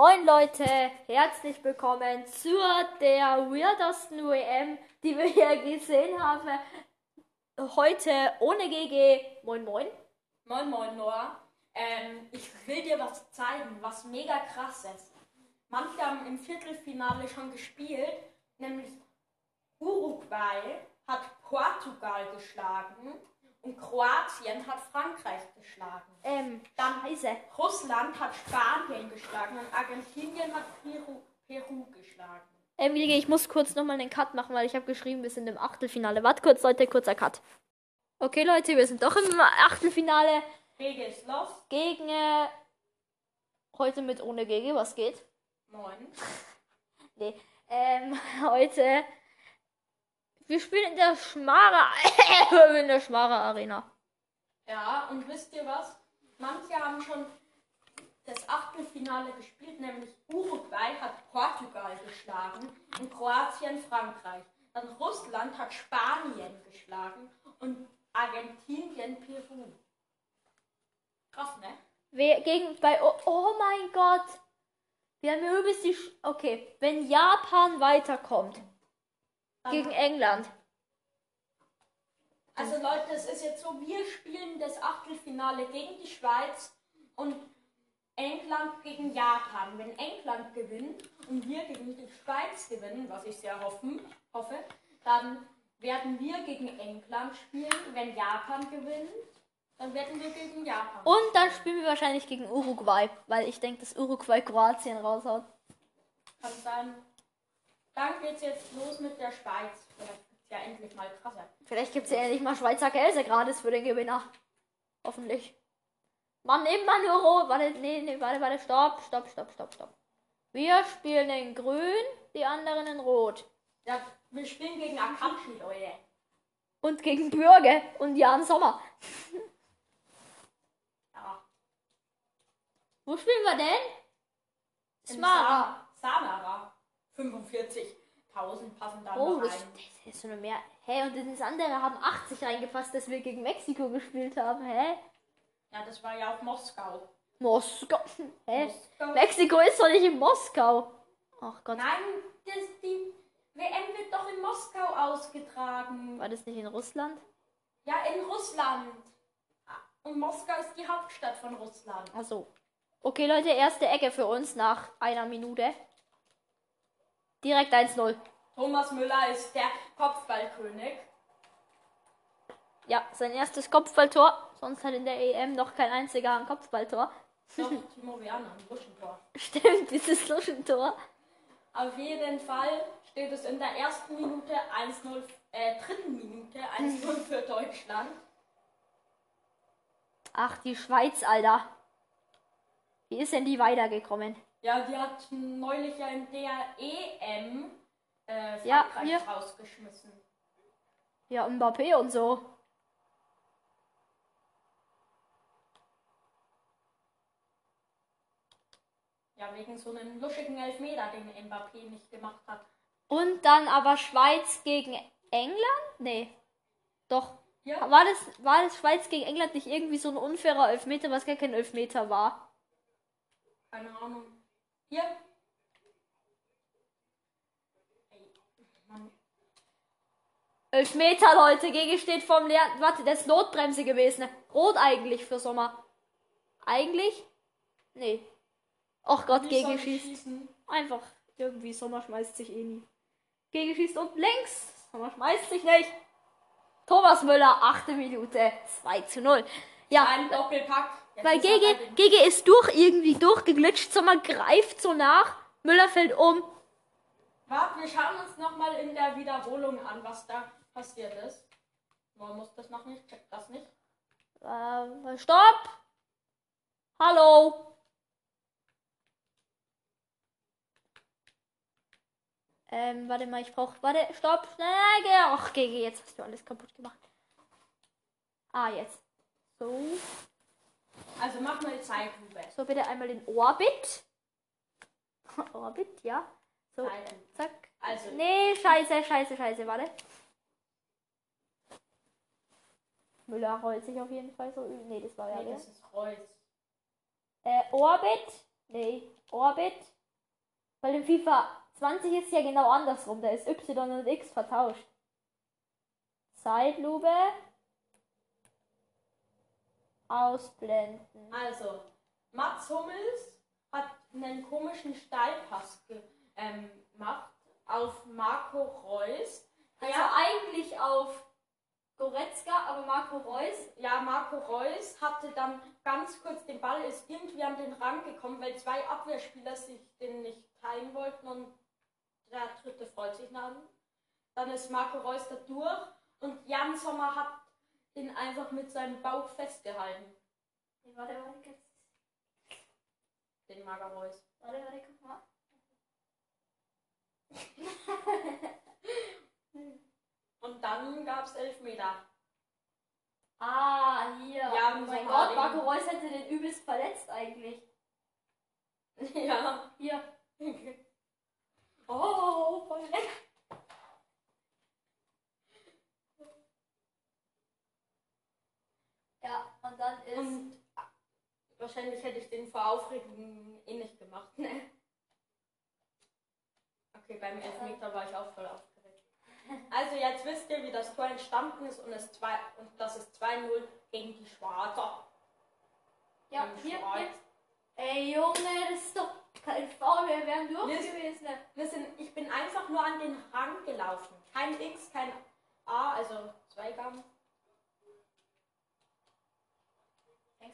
Moin Leute, herzlich willkommen zur der weirdesten WM, die wir hier gesehen haben. Heute ohne GG. Moin Moin. Moin Moin Noah. Ähm, ich will dir was zeigen, was mega krass ist. Manche haben im Viertelfinale schon gespielt, nämlich Uruguay hat Portugal geschlagen und Kroatien hat Frankreich geschlagen. Ähm, Dann Scheiße. Russland hat Spanien geschlagen und Argentinien hat Peru, Peru geschlagen. Ähm, GG, ich muss kurz nochmal einen Cut machen, weil ich habe geschrieben, wir sind im Achtelfinale. Warte kurz, Leute, kurzer Cut. Okay, Leute, wir sind doch im Achtelfinale Wege ist los. gegen äh, heute mit ohne GG. Was geht? Moin. Nee. Ähm, heute. Wir spielen in der Schmara. in der Schmara Arena. Ja, und wisst ihr was? Manche haben schon das Achtelfinale gespielt, nämlich Uruguay hat Portugal geschlagen und Kroatien Frankreich. Dann Russland hat Spanien geschlagen und Argentinien Peru. Krass, ne? Wir gegen bei. Oh, oh mein Gott. Wir haben übelst die. Sch okay, wenn Japan weiterkommt gegen England. Also Leute, es ist jetzt so, wir spielen das Achtelfinale gegen die Schweiz und England gegen Japan. Wenn England gewinnt und wir gegen die Schweiz gewinnen, was ich sehr hoffen, hoffe, dann werden wir gegen England spielen. Wenn Japan gewinnt, dann werden wir gegen Japan. Und dann spielen wir wahrscheinlich gegen Uruguay, weil ich denke, dass Uruguay Kroatien raushaut. Kann sein. Dann geht's jetzt los mit der Schweiz. Vielleicht gibt's ja endlich mal krasser. Vielleicht gibt es ja endlich mal Schweizer Käse gratis für den Gewinner. Hoffentlich. Mann, immer nur rot. Warte, nee, nee, warte, warte, stopp, stopp, stopp, stopp, stopp. Wir spielen in grün, die anderen in rot. Ja, wir spielen gegen Akanji, Leute. Und gegen Bürger und Jan Sommer. Ja. Wo spielen wir denn? In Smara. Sa Samara. 45.000 passen da Oh, nur das, rein. das ist so eine mehr. Hä, und das andere haben 80 reingefasst, dass wir gegen Mexiko gespielt haben. Hä? Ja, das war ja auch Moskau. Moskau. Hä? Moskau. Mexiko ist doch nicht in Moskau. Ach Gott. Nein, das, die WM wird doch in Moskau ausgetragen. War das nicht in Russland? Ja, in Russland. Und Moskau ist die Hauptstadt von Russland. Ach so. Okay, Leute, erste Ecke für uns nach einer Minute. Direkt 1-0. Thomas Müller ist der Kopfballkönig. Ja, sein erstes Kopfballtor. Sonst hat in der EM noch kein einziger ein Kopfballtor. Doch, Timo Werner, ein Buschentor. Stimmt, dieses Luschentor. Auf jeden Fall steht es in der ersten Minute 1-0, äh, dritten Minute 1-0 für Deutschland. Ach, die Schweiz, Alter. Wie ist denn die weitergekommen? Ja, die hat neulich ja in der EM äh, Ja, wir- rausgeschmissen. Ja, Mbappé und so. Ja, wegen so einem luschigen Elfmeter, den Mbappé nicht gemacht hat. Und dann aber Schweiz gegen England? Nee. Doch. Ja, War das, war das Schweiz gegen England nicht irgendwie so ein unfairer Elfmeter, was gar kein Elfmeter war? keine Ahnung. Hier. Ey, Mann. Elfmeter, Leute. Gegen steht vom leeren. Warte, das ist Notbremse gewesen. Rot eigentlich für Sommer. Eigentlich? Nee. Och Gott, gegen schießt. schießen? Einfach irgendwie. Sommer schmeißt sich eh nie. Gegen schießt und links. Sommer schmeißt sich nicht. Thomas Müller, achte Minute. 2 zu 0. Ja, Ein Doppelpack. Weil Gege, Gege ist durch irgendwie durchgeglitscht. Sommer greift so nach. Müller fällt um. Warte, wir schauen uns nochmal in der Wiederholung an, was da passiert ist. Man muss das noch nicht, checkt das nicht. Äh, stopp! Hallo! Ähm, warte mal, ich brauch. Warte, stopp, schnell. Ach, GG, jetzt hast du alles kaputt gemacht. Ah, jetzt. So. Also mach mal Zeitlupe. So, bitte einmal den Orbit. Orbit, ja. So, Zeitlupe. zack. Also, Nee, scheiße, scheiße, scheiße, warte. Müller rollt sich auf jeden Fall so. Nee, das war ja nee, das ist Reus. Äh, Orbit? Nee. Orbit. Weil im FIFA 20 ist ja genau andersrum. Da ist Y und X vertauscht. Zeitlupe. Ausblenden. Also, Mats Hummels hat einen komischen Steilpass ähm, gemacht auf Marco Reus. Also Ja. eigentlich auf Goretzka, aber Marco Reus. Ja, Marco Reus hatte dann ganz kurz den Ball, ist irgendwie an den Rand gekommen, weil zwei Abwehrspieler sich den nicht teilen wollten und der dritte freut sich nach. Dann ist Marco Reus da durch und Jan Sommer hat den einfach mit seinem Bauch festgehalten, Nee, Warte, warte, warte, den Marco Reus. warte, warte, guck mal. Und dann gab es Elfmeter. Ah, hier. Ja, oh mein Gott, Marco. Reus hätte den übelst verletzt eigentlich. ja. Hier. Oh, voll lecker. Ja, und dann ist. Und wahrscheinlich hätte ich den vor Aufregung eh nicht gemacht, ne? Okay, beim Elfmeter war ich auch voll aufgeregt. Also jetzt wisst ihr, wie das Tor entstanden ist und, es zwei, und das ist 2-0 gegen die Schwarzer. ja, Gegen hier, Schwarz. hier. Ey, Junge, das ist doch kein Foul, wir wären durch Mist. gewesen. ne? Wir sind, ich bin einfach nur an den Rand gelaufen. Kein X, kein A, also Zweigang.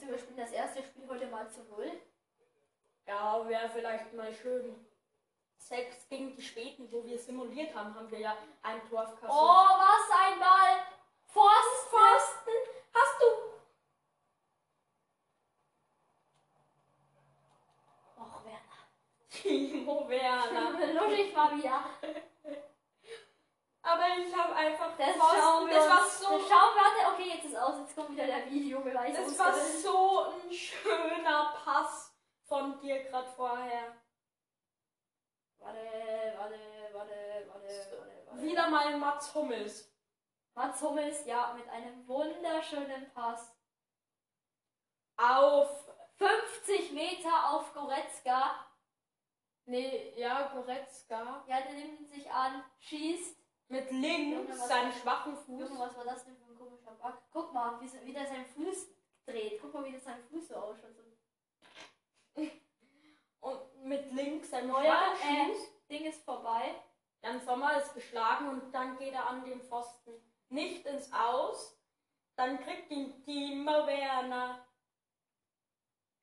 Denkst du, wir spielen das erste Spiel heute mal zu null? Ja, wäre vielleicht mal schön. Selbst gegen die Schweden, wo wir simuliert haben, haben wir ja ein Tor kassiert. Oh, was ein Ball! Pfosten! Pfosten! Hast du Och, Werner. Timo Werner. Luschig mal wieder. Aber ich habe einfach Das wir Das war so, Das schauen wir. Warte, okay, jetzt ist aus. Jetzt kommt wieder der Videobeweis. das war so ein schöner Pass von dir gerade vorher. Warte, warte, warte, warte, warte, warte. Wieder mal Mats Hummels. Mats Hummels, ja, mit einem wunderschönen Pass. Auf. 50 Meter auf Goretzka. Nee, ja, Goretzka. Ja, der nimmt sich an, schießt. Mit Junge, links was- seinen schwachen Fuß. Junge, was war das denn für ein komischer Bug? Guck mal, wie, wie der seinen Fuß dreht. Guck mal, wie das sein Fuß so ausschaut. Und mit links seinen Neuer, äh, Fuß. Ding ist vorbei. Jan Sommer ist geschlagen und dann geht er an den Pfosten nicht ins Aus. Dann kriegt ihn Timo Werner.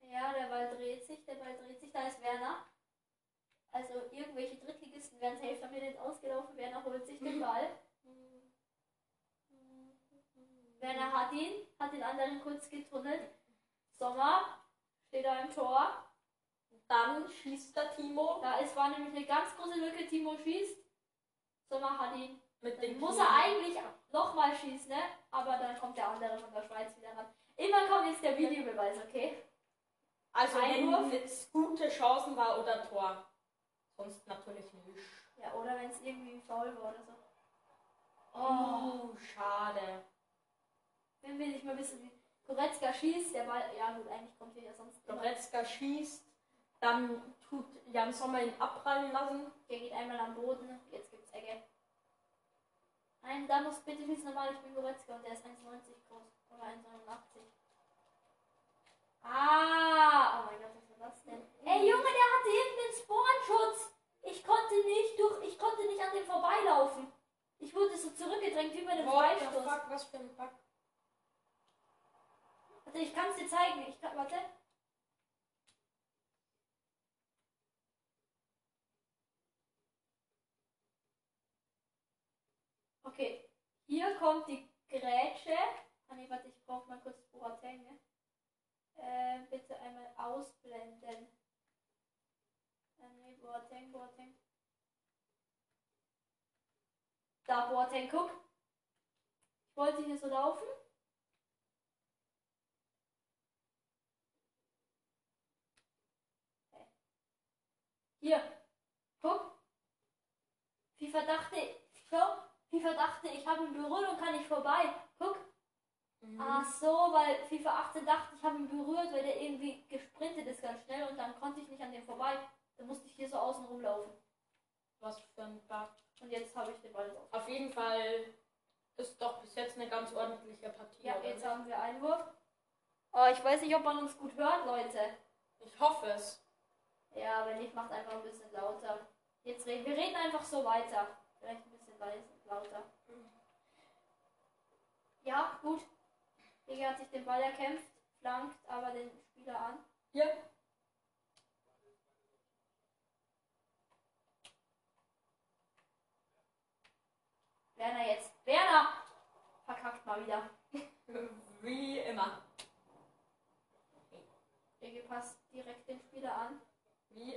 Ja, der Ball dreht sich, der Ball dreht sich. Da ist Werner. Also irgendwelche Drittligisten werden safe damit jetzt ausgelaufen. Werner holt sich den Ball. Werner hat ihn, hat den anderen kurz getunnelt. Sommer steht da im Tor. Dann schießt der Timo Da ist, war nämlich eine ganz große Lücke. Timo schießt. Sommer hat ihn. mit dem muss er eigentlich nochmal schießen, ne? Aber dann kommt der andere von der Schweiz wieder ran. Immer kommt jetzt der Videobeweis, okay? Also Einwurf. wenn es gute Chancen war oder Tor. Sonst natürlich nicht. Ja, oder wenn es irgendwie faul war oder so. Oh, schade. Wenn wir nicht mal wissen, wie Goretzka schießt, der Ball. Ja, gut, eigentlich kommt hier ja sonst immer. Goretzka schießt. Dann tut Jan Sommer ihn abprallen lassen. Der geht einmal am Boden. Jetzt gibt's Ecke. Nein, da muss bitte schießen normal. Ich bin Goretzka und der ist 1,90 groß. Oder 1,89. Ah! Oh mein Gott, was war das denn? Ey, Junge, der hatte irgendeinen Spornschutz. Ich konnte nicht durch. Ich konnte nicht an dem vorbeilaufen. Ich wurde so zurückgedrängt wie bei dem What the Freistoß. fuck, was für ein Bug. Warte, ich kann es dir zeigen. Ich warte. Okay, hier kommt die Grätsche. Ah nee, warte, ich brauche mal kurz Boateng. Ne? Äh, bitte einmal ausblenden. Äh, nee, Boateng, Boateng. Da, Boateng, guck. Ich wollte hier so laufen. Hier, guck. FIFA dachte, schau, FIFA dachte, ich habe ihn berührt und kann nicht vorbei. Guck, Mhm. Ach so, weil FIFA 18 dachte, ich habe ihn berührt, weil der irgendwie gesprintet ist ganz schnell und dann konnte ich nicht an dem vorbei. Dann musste ich hier so außen rumlaufen. Was für ein Bug. Und jetzt habe ich den Ball drauf. Auf jeden Fall ist doch bis jetzt eine ganz ordentliche Partie. Ja, jetzt nicht? haben wir Einwurf. Aber ich weiß nicht, ob man uns gut hört, Leute. Ich hoffe es. Ja, wenn nicht, macht einfach ein bisschen lauter. Jetzt reden wir reden einfach so weiter. Vielleicht ein bisschen leise, lauter. Ja, gut. Digga hat sich den Ball erkämpft, flankt aber den Spieler an. Ja. Werner jetzt. Werner! Verkackt mal wieder. Wie immer. Gege passt direkt den Spieler an. Wie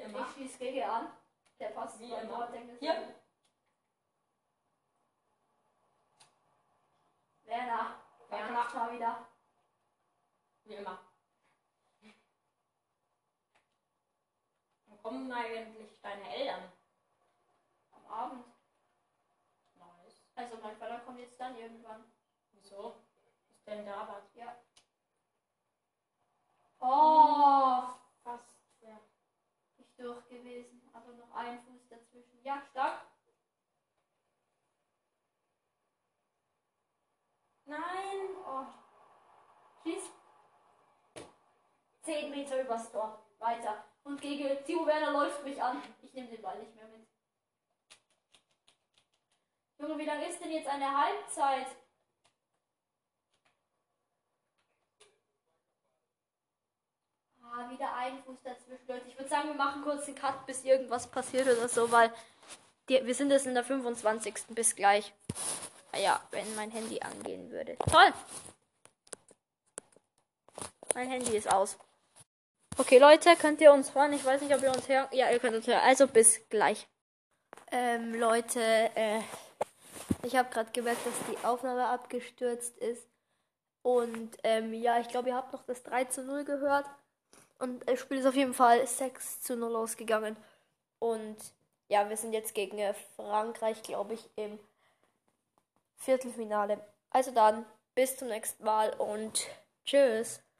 Gege an. Der passt Wie immer. Ist Ja. gut. Werner. Werner. Mal wieder. Wie immer. Wann kommen eigentlich deine Eltern? Am Abend. Nice. Also mein Vater kommt jetzt dann irgendwann. Wieso? Ist denn da was? Ja. Oh, durch gewesen, aber noch ein Fuß dazwischen. Ja, stark. Nein. Oh. Schieß. 10 Meter übers Tor. Weiter. Und gegen Timo Werner läuft mich an. Ich nehme den Ball nicht mehr mit. Junge, wie lange ist denn jetzt eine Halbzeit? Ah, wieder ein Fuß dazwischen, Leute. Ich sagen, wir machen kurz einen Cut, bis irgendwas passiert oder so, weil die, wir sind jetzt in der 25. Bis gleich. Ah Ja, wenn mein Handy angehen würde. Toll! Mein Handy ist aus. Okay, Leute, könnt ihr uns hören? Ich weiß nicht, ob ihr uns hören. Ja, ihr könnt uns hören. Also bis gleich. Ähm, Leute, äh, ich habe gerade gemerkt, dass die Aufnahme abgestürzt ist. Und ähm, ja, ich glaube, ihr habt noch das 3 zu 0 gehört. Und das Spiel ist auf jeden Fall 6 zu 0 ausgegangen. Und ja, wir sind jetzt gegen äh, Frankreich, glaube ich, im Viertelfinale. Also dann, bis zum nächsten Mal und tschüss.